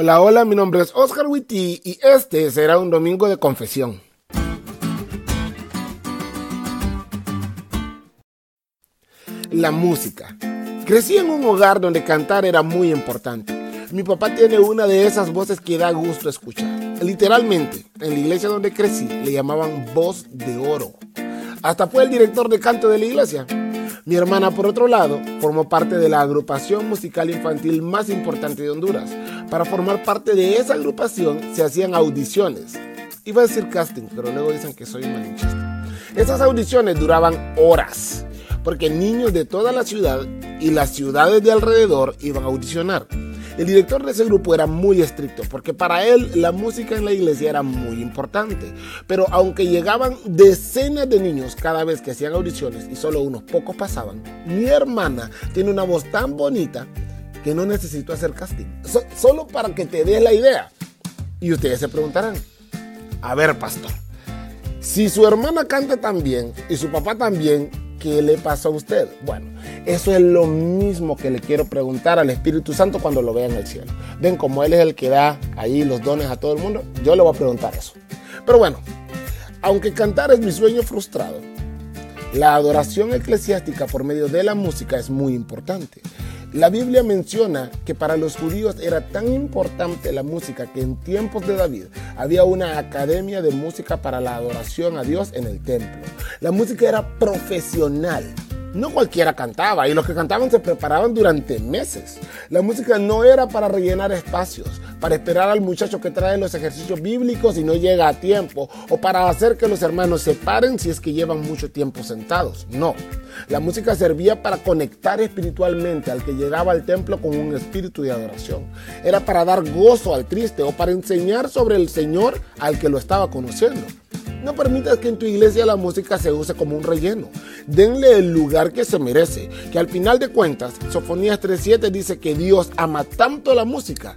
Hola, hola, mi nombre es Oscar Witty y este será un domingo de confesión. La música. Crecí en un hogar donde cantar era muy importante. Mi papá tiene una de esas voces que da gusto escuchar. Literalmente, en la iglesia donde crecí le llamaban voz de oro. Hasta fue el director de canto de la iglesia. Mi hermana, por otro lado, formó parte de la agrupación musical infantil más importante de Honduras. Para formar parte de esa agrupación se hacían audiciones. Iba a decir casting, pero luego dicen que soy malinchista. Esas audiciones duraban horas, porque niños de toda la ciudad y las ciudades de alrededor iban a audicionar. El director de ese grupo era muy estricto porque para él la música en la iglesia era muy importante. Pero aunque llegaban decenas de niños cada vez que hacían audiciones y solo unos pocos pasaban, mi hermana tiene una voz tan bonita que no necesito hacer casting. solo para que te des la idea. Y ustedes se preguntarán, a ver pastor, si su hermana canta tan bien y su papá también, ¿qué le pasa a usted? Bueno, eso es lo mismo que le quiero preguntar al Espíritu Santo cuando lo vea en el cielo. Ven, como Él es el que da ahí los dones a todo el mundo, yo le voy a preguntar eso. Pero bueno, aunque cantar es mi sueño frustrado, la adoración eclesiástica por medio de la música es muy importante. La Biblia menciona que para los judíos era tan importante la música que en tiempos de David había una academia de música para la adoración a Dios en el templo. La música era profesional no cualquiera cantaba y los que cantaban se preparaban durante meses. La música no era para rellenar espacios, para esperar al muchacho que trae los ejercicios bíblicos y no llega a tiempo, o para hacer que los hermanos se paren si es que llevan mucho tiempo sentados. No, la música servía para conectar espiritualmente al que llegaba al templo con un espíritu de adoración. Era para dar gozo al triste o para enseñar sobre el Señor al que lo estaba conociendo. No permitas que en tu iglesia la música se use como un relleno. Denle el lugar que se merece, que al final de cuentas, Sofonías 3.7 dice que Dios ama tanto la música